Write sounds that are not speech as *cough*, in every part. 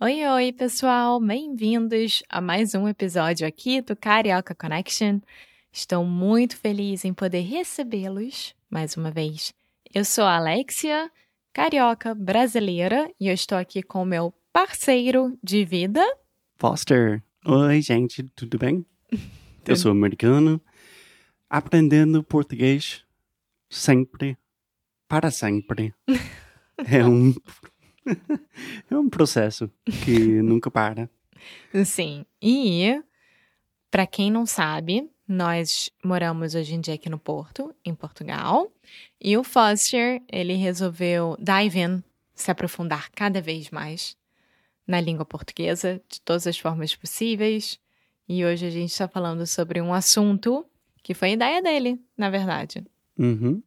Oi, oi, pessoal! Bem-vindos a mais um episódio aqui do Carioca Connection. Estou muito feliz em poder recebê-los mais uma vez. Eu sou a Alexia, carioca brasileira, e eu estou aqui com o meu parceiro de vida. Foster. Oi, gente, tudo bem? *laughs* Eu sou americano, aprendendo português sempre, para sempre. *laughs* É um, *laughs* é um processo que *laughs* nunca para. Sim, e para quem não sabe, nós moramos hoje em dia aqui no Porto, em Portugal, e o Foster, ele resolveu dive in, se aprofundar cada vez mais na língua portuguesa, de todas as formas possíveis. E hoje a gente está falando sobre um assunto que foi a ideia dele, na verdade. Uhum.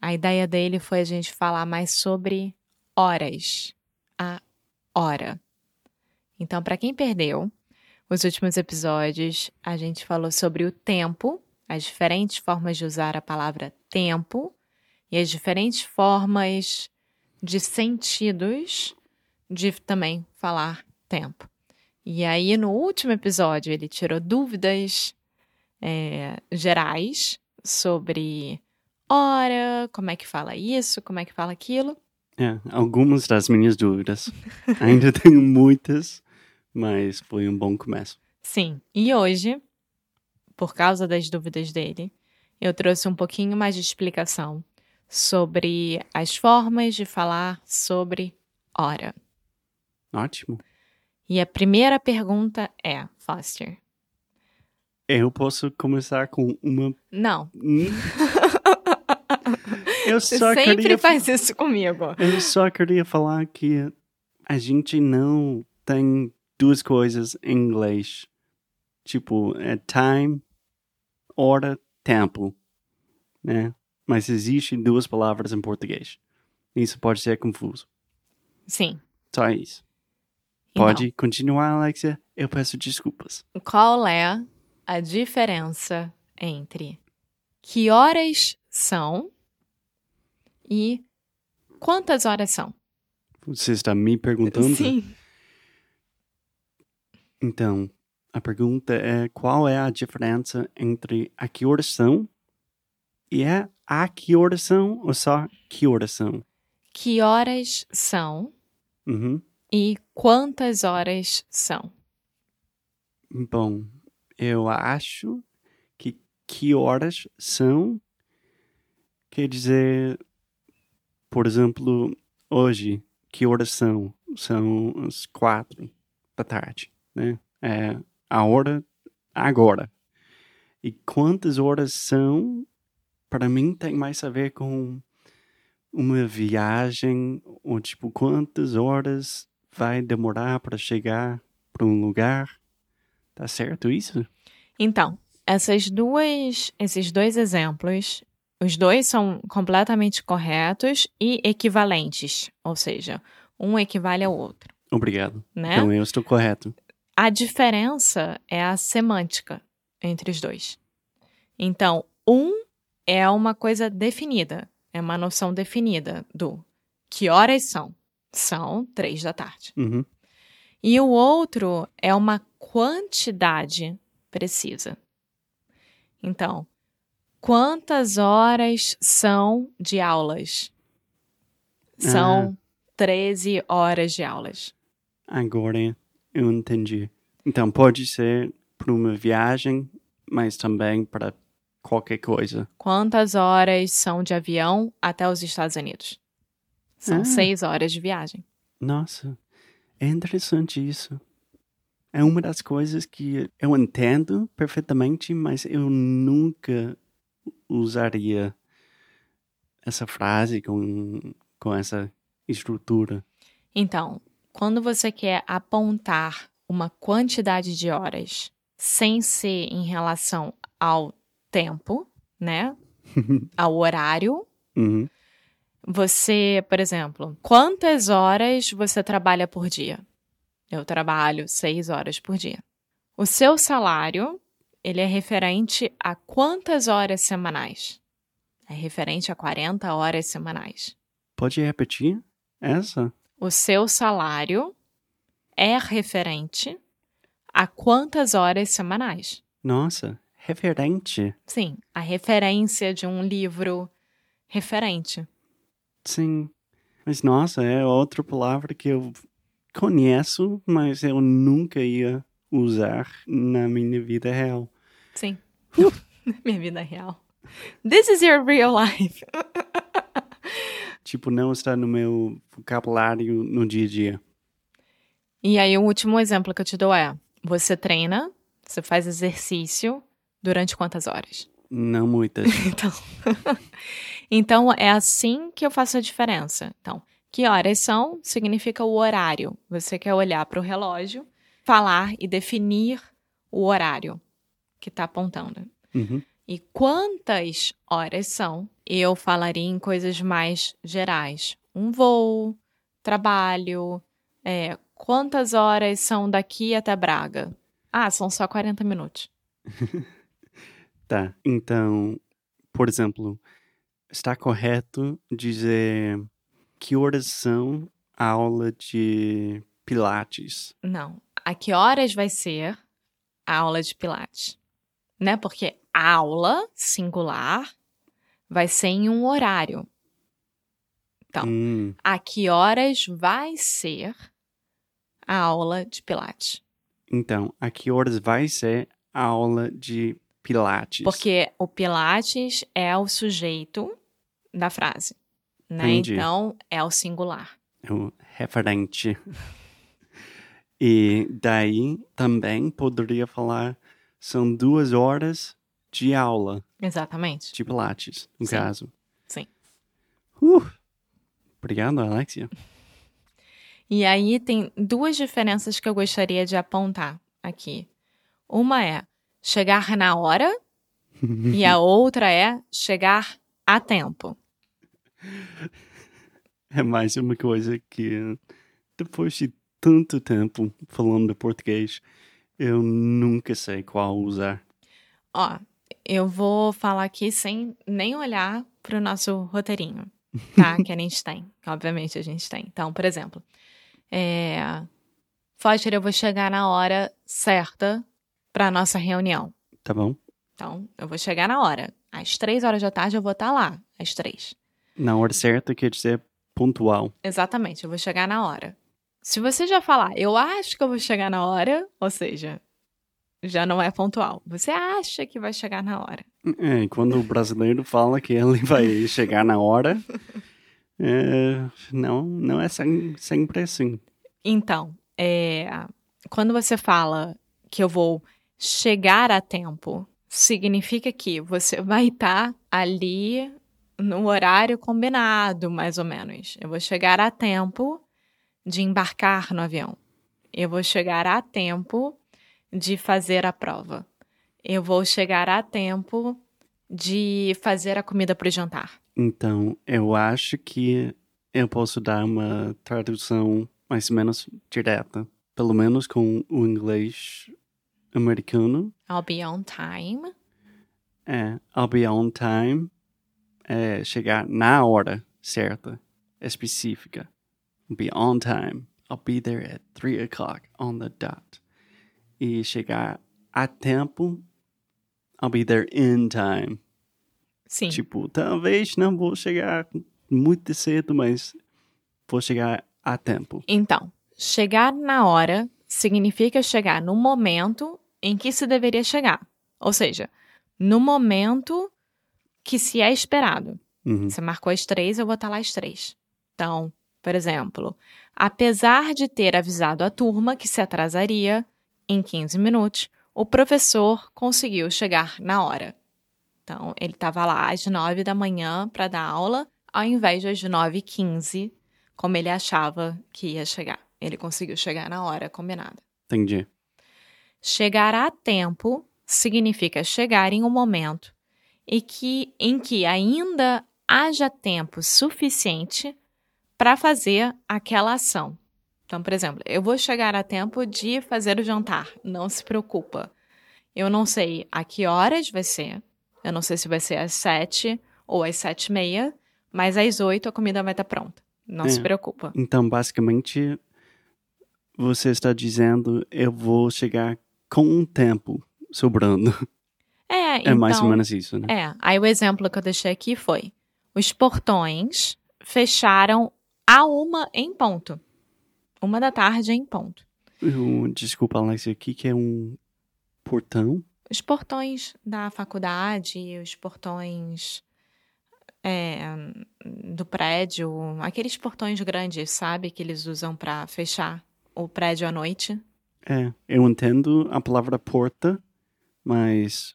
A ideia dele foi a gente falar mais sobre horas. A hora. Então, para quem perdeu os últimos episódios, a gente falou sobre o tempo, as diferentes formas de usar a palavra tempo e as diferentes formas de sentidos de também falar tempo. E aí, no último episódio, ele tirou dúvidas é, gerais sobre hora, como é que fala isso, como é que fala aquilo. É, algumas das minhas dúvidas. *laughs* Ainda tenho muitas, mas foi um bom começo. Sim, e hoje, por causa das dúvidas dele, eu trouxe um pouquinho mais de explicação sobre as formas de falar sobre hora. Ótimo. E a primeira pergunta é, Foster. Eu posso começar com uma. Não. *laughs* Eu Você só sempre queria faz isso comigo. Eu só queria falar que a gente não tem duas coisas em inglês. Tipo, é time, hora, tempo, né? Mas existem duas palavras em português. Isso pode ser confuso. Sim. Só isso. Então, Pode continuar, Alexia? Eu peço desculpas. qual é a diferença entre que horas são e quantas horas são? Você está me perguntando? Sim. Então, a pergunta é qual é a diferença entre a que horas são e é a que horas são ou só que horas são? Que horas são Uhum. e quantas horas são? Bom, eu acho que que horas são quer dizer, por exemplo, hoje, que horas são? São as quatro da tarde, né? É a hora agora. E quantas horas são? Para mim tem mais a ver com uma viagem, ou tipo, quantas horas vai demorar para chegar para um lugar? Tá certo isso? Então, essas duas, esses dois exemplos, os dois são completamente corretos e equivalentes, ou seja, um equivale ao outro, Obrigado. né? Então eu estou correto. A diferença é a semântica entre os dois. Então, um é uma coisa definida, é uma noção definida do que horas são. São três da tarde. Uhum. E o outro é uma quantidade precisa. Então, quantas horas são de aulas? São 13 horas de aulas. Agora eu entendi. Então pode ser para uma viagem, mas também para qualquer coisa. Quantas horas são de avião até os Estados Unidos? São Ah. seis horas de viagem. Nossa, é interessante isso. É uma das coisas que eu entendo perfeitamente, mas eu nunca usaria essa frase com, com essa estrutura. Então, quando você quer apontar uma quantidade de horas sem ser em relação ao tempo, né? *laughs* ao horário, Uhum. você, por exemplo, quantas horas você trabalha por dia? Eu trabalho seis horas por dia. O seu salário, ele é referente a quantas horas semanais? É referente a 40 horas semanais. Pode repetir essa? O seu salário é referente a quantas horas semanais? Nossa, referente. Sim, a referência de um livro referente. Sim. Mas nossa, é outra palavra que eu conheço, mas eu nunca ia usar na minha vida real. Sim. *laughs* Minha vida real. This is your real life. *laughs* Tipo, não está no meu vocabulário no dia a dia. E aí, o último exemplo que eu te dou é: você treina, você faz exercício durante quantas horas? Não muitas. *laughs* Então, então é assim que eu faço a diferença. Então, que horas são significa o horário. Você quer olhar para o relógio, falar e definir o horário que está apontando. Uhum. E quantas horas são? Eu falaria em coisas mais gerais. Um voo, trabalho, é, quantas horas são daqui até Braga? Ah, são só 40 minutos. *laughs* Tá. Então, por exemplo, está correto dizer que horas são a aula de Pilates? Não. A que horas vai ser a aula de Pilates? Né? Porque aula singular vai ser em um horário. Então, Hum, a que horas vai ser a aula de Pilates? então, a que horas vai ser a aula de Pilates? Porque o Pilates é o sujeito da frase. Né? Entendi. Então, é o singular. É o referente. *laughs* E daí também poderia falar são duas horas de aula Exatamente. de Pilates, no Sim. caso. Sim. Uh, obrigado, Alexia. *laughs* E aí tem duas diferenças que eu gostaria de apontar aqui. Uma é chegar na hora *laughs* e a outra é chegar a tempo. É mais uma coisa que, depois de tanto tempo falando português, eu nunca sei qual usar. Ó, eu vou falar aqui sem nem olhar pro nosso roteirinho, tá? *laughs* que a gente tem. Obviamente a gente tem. Então, por exemplo, é... Foster, eu vou chegar na hora certa pra nossa reunião. Tá bom? Então, eu vou chegar na hora. Às três horas da tarde eu vou estar lá. Às três. Na hora certa quer dizer pontual. Exatamente, eu vou chegar na hora. Se você já falar, eu acho que eu vou chegar na hora, ou seja, já não é pontual. Você acha que vai chegar na hora. É, e quando o brasileiro fala que ele vai chegar na hora, é, não, não é sem- sempre assim. Então, é, quando você fala que eu vou chegar a tempo, significa que você vai estar ali no horário combinado, mais ou menos. Eu vou chegar a tempo de embarcar no avião. Eu vou chegar a tempo de fazer a prova. Eu vou chegar a tempo de fazer a comida para o jantar. Então, eu acho que eu posso dar uma tradução mais ou menos direta. Pelo menos com o inglês americano. I'll be on time. É, I'll be on time. É chegar na hora certa, específica. Be on time. I'll be there at 3 o'clock on the dot. E chegar a tempo. I'll be there in time. Sim. Tipo, talvez não vou chegar muito cedo, mas vou chegar a tempo. Então, chegar na hora significa chegar no momento em que se deveria chegar. Ou seja, no momento que se é esperado. Uhum. Você marcou às três, eu vou estar lá às três. Então, por exemplo, apesar de ter avisado a turma que se atrasaria em 15 minutos, o professor conseguiu chegar na hora. Então, ele estava lá às 9 da manhã para dar aula, ao invés das 9 e 15, como ele achava que ia chegar. Ele conseguiu chegar na hora combinada. Entendi. Chegar a tempo significa chegar em um momento e que, em que ainda haja tempo suficiente para fazer aquela ação. Então, por exemplo, eu vou chegar a tempo de fazer o jantar, não se preocupa. Eu não sei a que horas vai ser, eu não sei se vai ser às sete ou às sete e meia, mas às oito a comida vai estar pronta. Não É. se preocupa. Então, basicamente, você está dizendo eu vou chegar com um tempo sobrando. É, É então, mais ou menos isso, né? É, aí o exemplo que eu deixei aqui foi: os portões fecharam a uma em ponto. Uma da tarde em ponto. Eu- desculpa, Alexia, o que, que é um portão? Os portões da faculdade, os portões é, do prédio, aqueles portões grandes, sabe? Que eles usam pra fechar o prédio à noite. É, eu entendo a palavra porta, mas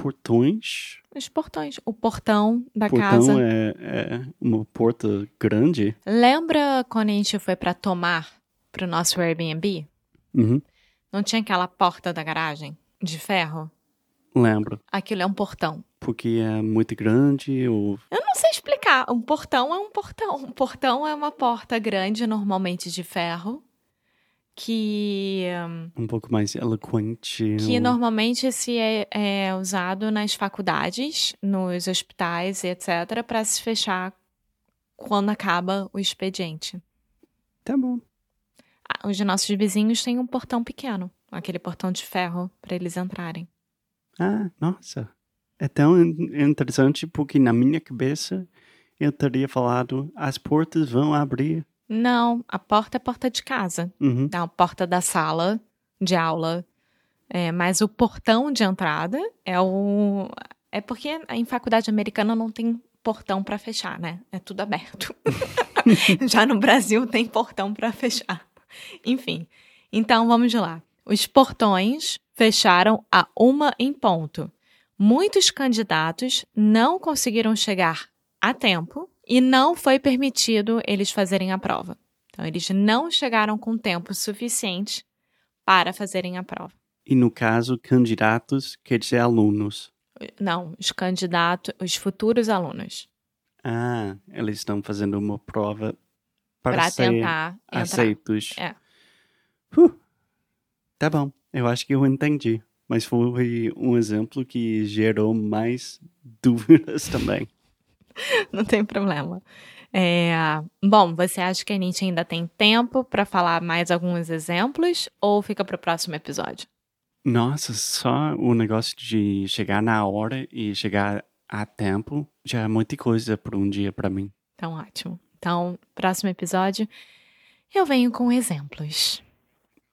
portões? Os portões. O portão da Portão casa. é, é uma porta grande? Lembra quando a gente foi pra tomar pro nosso Airbnb? Uhum, Não tinha aquela porta da garagem de ferro? lembro. Aquilo é um portão. Porque é muito grande ou... Eu não sei explicar. Um portão é um portão. Um portão é uma porta grande, normalmente de ferro, que, um pouco mais eloquente. que ou- normalmente se é, é usado nas faculdades, nos hospitais e etc., para se fechar quando acaba o expediente. Tá bom. Ah, Os nossos vizinhos têm um portão pequeno, aquele portão de ferro para eles entrarem. Ah, nossa. É tão in- interessante porque na minha cabeça eu teria falado as portas vão abrir. Não, a porta é porta de casa. Uhum. da porta da sala de aula. É, mas o portão de entrada é o. É porque em faculdade americana não tem portão para fechar, né? É tudo aberto. *laughs* *laughs* Já no Brasil tem portão para fechar. Enfim. Então vamos lá. Os portões fecharam a uma em ponto. Muitos candidatos não conseguiram chegar a tempo e não foi permitido eles fazerem a prova. Então, eles não chegaram com tempo suficiente para fazerem a prova. E no caso, candidatos quer dizer alunos. Não, os candidatos, os futuros alunos, Ah, eles estão fazendo uma prova para para ser tentar entrar. aceitos. É. Uh, tá bom, eu acho que eu entendi. Mas foi um exemplo que gerou mais *laughs* dúvidas também. *laughs* Não tem problema. É, bom, você acha que a gente ainda tem tempo para falar mais alguns exemplos ou fica para o próximo episódio? Nossa, só o negócio de chegar na hora e chegar a tempo já é muita coisa por um dia para mim. Então, ótimo. Então, próximo episódio, eu venho com exemplos.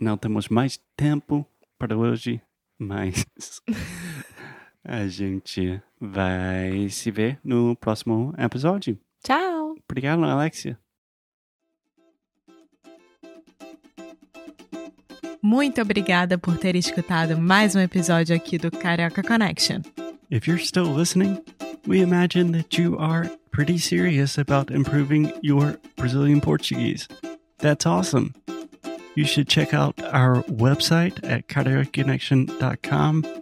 Não temos mais tempo para hoje, mas a gente vai se ver no próximo episódio. Tchau! Obrigado, Alexia. Muito obrigada por ter escutado mais um episódio aqui do Carioca Connection. If you're still listening, we imagine that you are pretty serious about improving your Brazilian Portuguese. That's awesome. You should check out our website at cariocaconnection.com